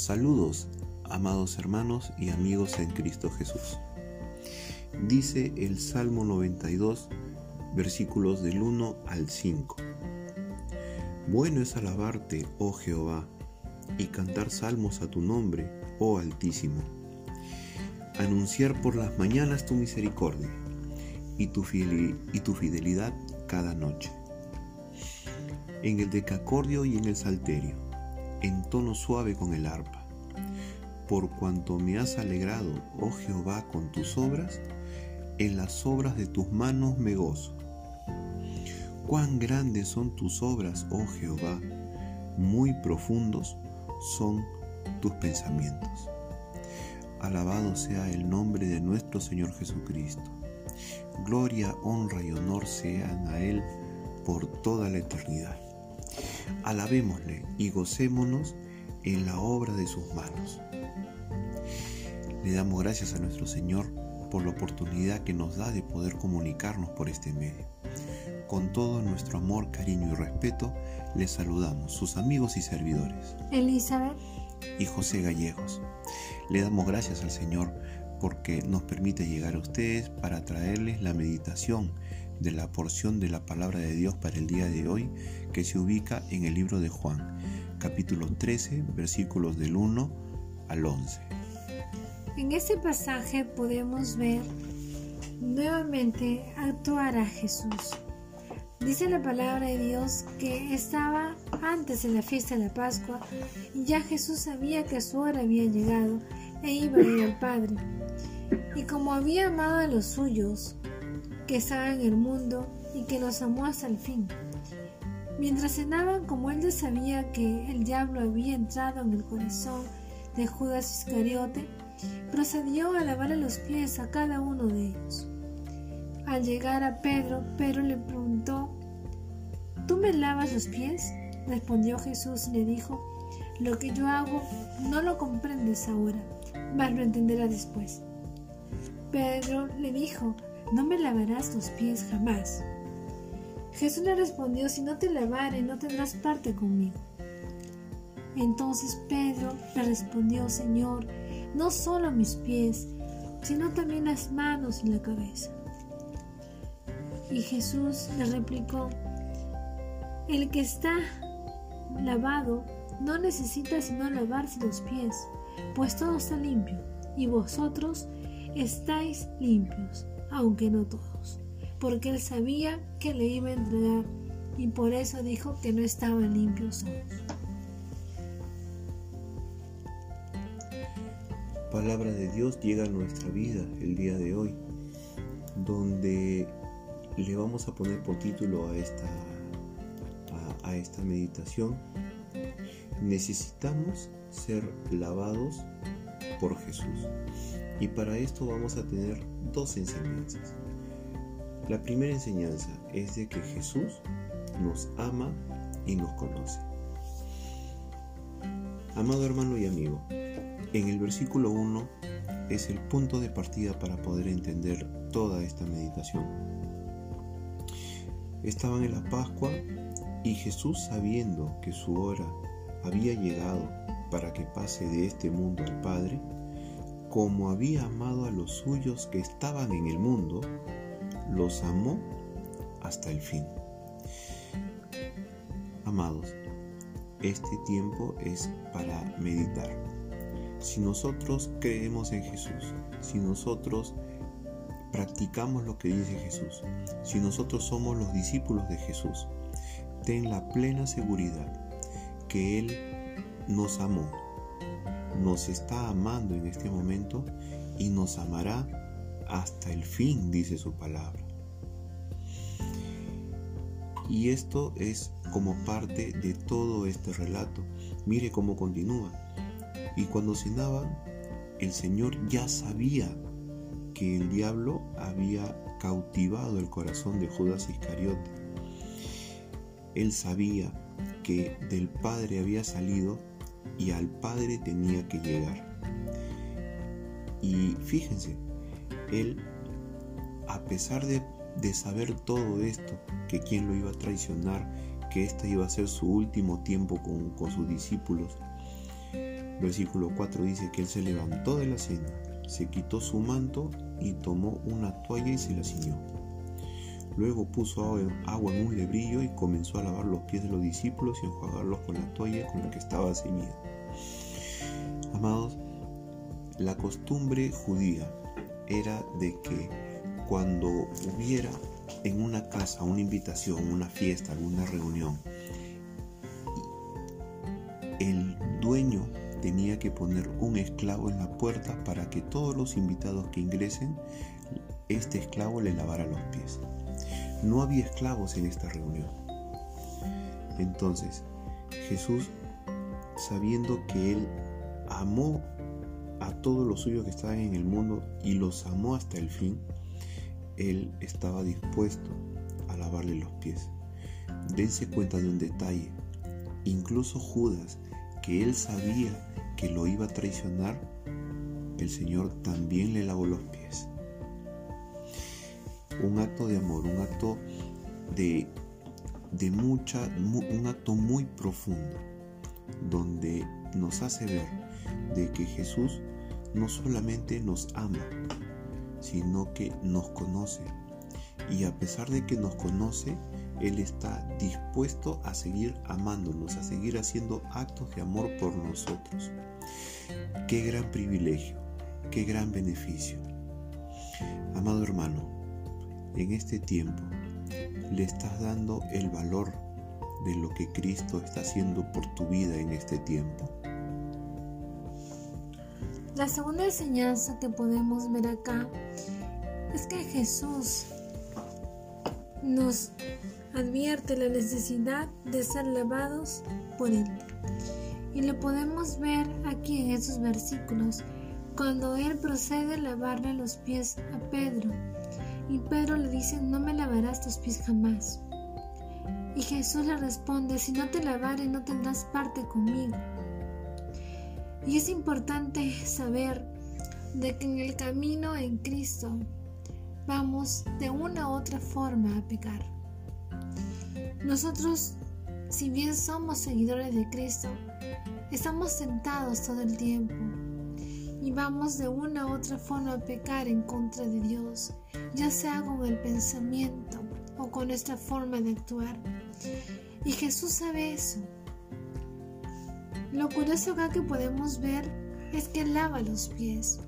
Saludos, amados hermanos y amigos en Cristo Jesús. Dice el Salmo 92, versículos del 1 al 5. Bueno es alabarte, oh Jehová, y cantar salmos a tu nombre, oh Altísimo. Anunciar por las mañanas tu misericordia y tu, y tu fidelidad cada noche. En el decacordio y en el salterio, en tono suave con el arpa. Por cuanto me has alegrado, oh Jehová, con tus obras, en las obras de tus manos me gozo. Cuán grandes son tus obras, oh Jehová, muy profundos son tus pensamientos. Alabado sea el nombre de nuestro Señor Jesucristo. Gloria, honra y honor sean a Él por toda la eternidad. Alabémosle y gocémonos en la obra de sus manos. Le damos gracias a nuestro Señor por la oportunidad que nos da de poder comunicarnos por este medio. Con todo nuestro amor, cariño y respeto, les saludamos, sus amigos y servidores. Elizabeth y José Gallegos. Le damos gracias al Señor porque nos permite llegar a ustedes para traerles la meditación de la porción de la palabra de Dios para el día de hoy que se ubica en el libro de Juan, capítulo 13, versículos del 1 al 11. En este pasaje podemos ver nuevamente actuar a Jesús. Dice la palabra de Dios que estaba antes de la fiesta de la Pascua y ya Jesús sabía que su hora había llegado e iba a ir al Padre. Y como había amado a los suyos que estaban en el mundo y que los amó hasta el fin. Mientras cenaban, como él ya sabía que el diablo había entrado en el corazón de Judas Iscariote, procedió a lavarle los pies a cada uno de ellos. Al llegar a Pedro, Pedro le preguntó, ¿Tú me lavas los pies? Respondió Jesús y le dijo, Lo que yo hago no lo comprendes ahora, mas lo entenderás después. Pedro le dijo, No me lavarás los pies jamás. Jesús le respondió, Si no te lavare, no tendrás parte conmigo. Entonces Pedro le respondió, Señor, no solo mis pies, sino también las manos y la cabeza. Y Jesús le replicó, el que está lavado no necesita sino lavarse los pies, pues todo está limpio, y vosotros estáis limpios, aunque no todos, porque él sabía que le iba a entregar, y por eso dijo que no estaban limpios todos. palabra de Dios llega a nuestra vida el día de hoy, donde le vamos a poner por título a esta, a, esta meditación, necesitamos ser lavados por Jesús. Y para esto vamos a tener dos enseñanzas. La primera enseñanza es de que Jesús nos ama y nos conoce. Amado hermano y amigo, en el versículo 1 es el punto de partida para poder entender toda esta meditación. Estaban en la Pascua y Jesús sabiendo que su hora había llegado para que pase de este mundo al Padre, como había amado a los suyos que estaban en el mundo, los amó hasta el fin. Amados, este tiempo es para meditar si nosotros creemos en Jesús, si nosotros practicamos lo que dice Jesús, si nosotros somos los discípulos de Jesús, ten la plena seguridad que Él nos amó, nos está amando en este momento y nos amará hasta el fin, dice su palabra. Y esto es como parte de todo este relato. Mire cómo continúa. Y cuando cenaban, el Señor ya sabía que el diablo había cautivado el corazón de Judas Iscariote. Él sabía que del Padre había salido y al Padre tenía que llegar. Y fíjense, él, a pesar de, saber todo esto, que quien lo iba a traicionar, que este iba a ser su último tiempo con, con sus discípulos, Versículo 4 dice que él se levantó de la cena, se quitó su manto y tomó una toalla y se la ciñó. Luego puso agua en un lebrillo y comenzó a lavar los pies de los discípulos y enjuagarlos con la toalla con la que estaba ceñido. Amados, la costumbre judía era de que cuando hubiera en una casa una invitación, una fiesta, alguna reunión, el dueño tenía que poner un esclavo en la puerta para que todos los invitados que ingresen, este esclavo le lavara los pies. No había esclavos en esta reunión. Entonces, Jesús, sabiendo que Él amó a todos los suyos que estaban en el mundo y los amó hasta el fin, Él estaba dispuesto a lavarle los pies. Dense cuenta de un detalle. Incluso Judas, que él sabía que lo iba a traicionar, el Señor también le lavó los pies un acto de amor, un acto de, de mucha, un acto muy profundo, donde nos hace ver de que Jesús no solamente nos ama, sino que nos conoce. Y a pesar de que nos conoce, Él está dispuesto a seguir amándonos, a seguir haciendo actos de amor por nosotros. Qué gran privilegio, qué gran beneficio. Amado hermano, en este tiempo le estás dando el valor de lo que Cristo está haciendo por tu vida en este tiempo? La segunda enseñanza que podemos ver acá es que Jesús nos advierte la necesidad de ser lavados por Él. Y lo podemos ver aquí en esos versículos, cuando Él procede a lavarle los pies a Pedro y Pedro le dice, no me lavarás tus pies jamás. Y Jesús le responde, si no te lavare no tendrás parte conmigo. Y es importante saber de que en el camino en Cristo vamos de una u otra forma a pecar. Nosotros, si bien somos seguidores de Cristo, estamos sentados todo el tiempo y vamos de una u otra forma a pecar en contra de Dios, ya sea con el pensamiento o con nuestra forma de actuar. Y Jesús sabe eso. Lo curioso acá que podemos ver es que lava los pies.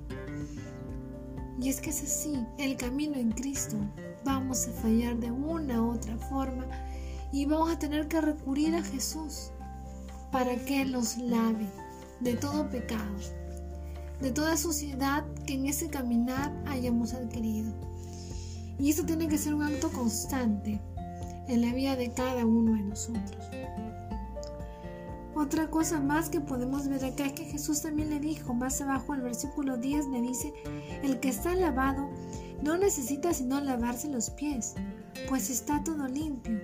Y es que es así, el camino en Cristo. Vamos a fallar de una u otra forma y vamos a tener que recurrir a Jesús para que los lave de todo pecado de toda suciedad que en ese caminar hayamos adquirido. Y eso tiene que ser un acto constante en la vida de cada uno de nosotros. Otra cosa más que podemos ver acá es que Jesús también le dijo, más abajo el versículo 10 le dice, el que está lavado no necesita sino lavarse los pies, pues está todo limpio.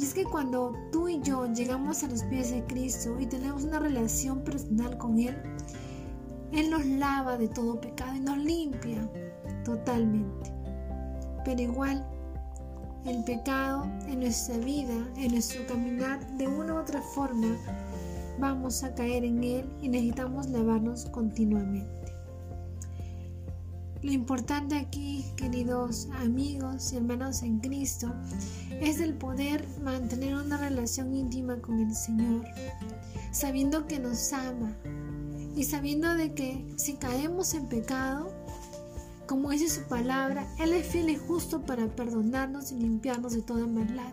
Y es que cuando tú y yo llegamos a los pies de Cristo y tenemos una relación personal con Él, él nos lava de todo pecado y nos limpia totalmente. Pero igual, el pecado en nuestra vida, en nuestro caminar, de una u otra forma, vamos a caer en él y necesitamos lavarnos continuamente. Lo importante aquí, queridos amigos y hermanos en Cristo, es el poder mantener una relación íntima con el Señor, sabiendo que nos ama, y sabiendo de que si caemos en pecado, como dice su palabra, Él es fiel y justo para perdonarnos y limpiarnos de toda maldad.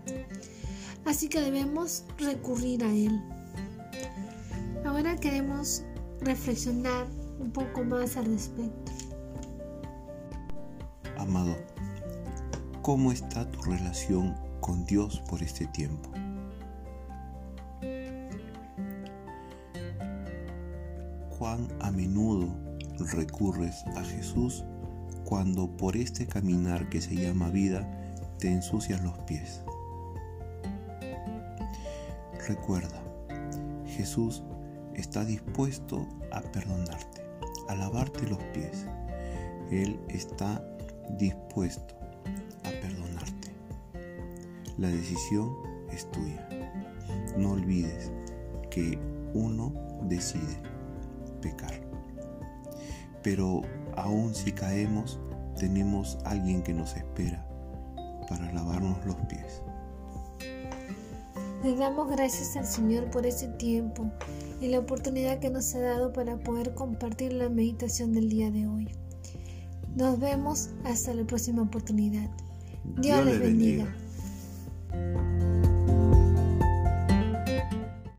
Así que debemos recurrir a Él. Ahora queremos reflexionar un poco más al respecto. Amado, ¿cómo está tu relación con Dios por este tiempo? Cuán a menudo recurres a Jesús cuando por este caminar que se llama vida te ensucias los pies. Recuerda, Jesús está dispuesto a perdonarte, a lavarte los pies. Él está dispuesto a perdonarte. La decisión es tuya. No olvides que uno decide pecar. Pero aun si caemos, tenemos alguien que nos espera para lavarnos los pies. Le damos gracias al Señor por ese tiempo y la oportunidad que nos ha dado para poder compartir la meditación del día de hoy. Nos vemos hasta la próxima oportunidad. Dios, les bendiga.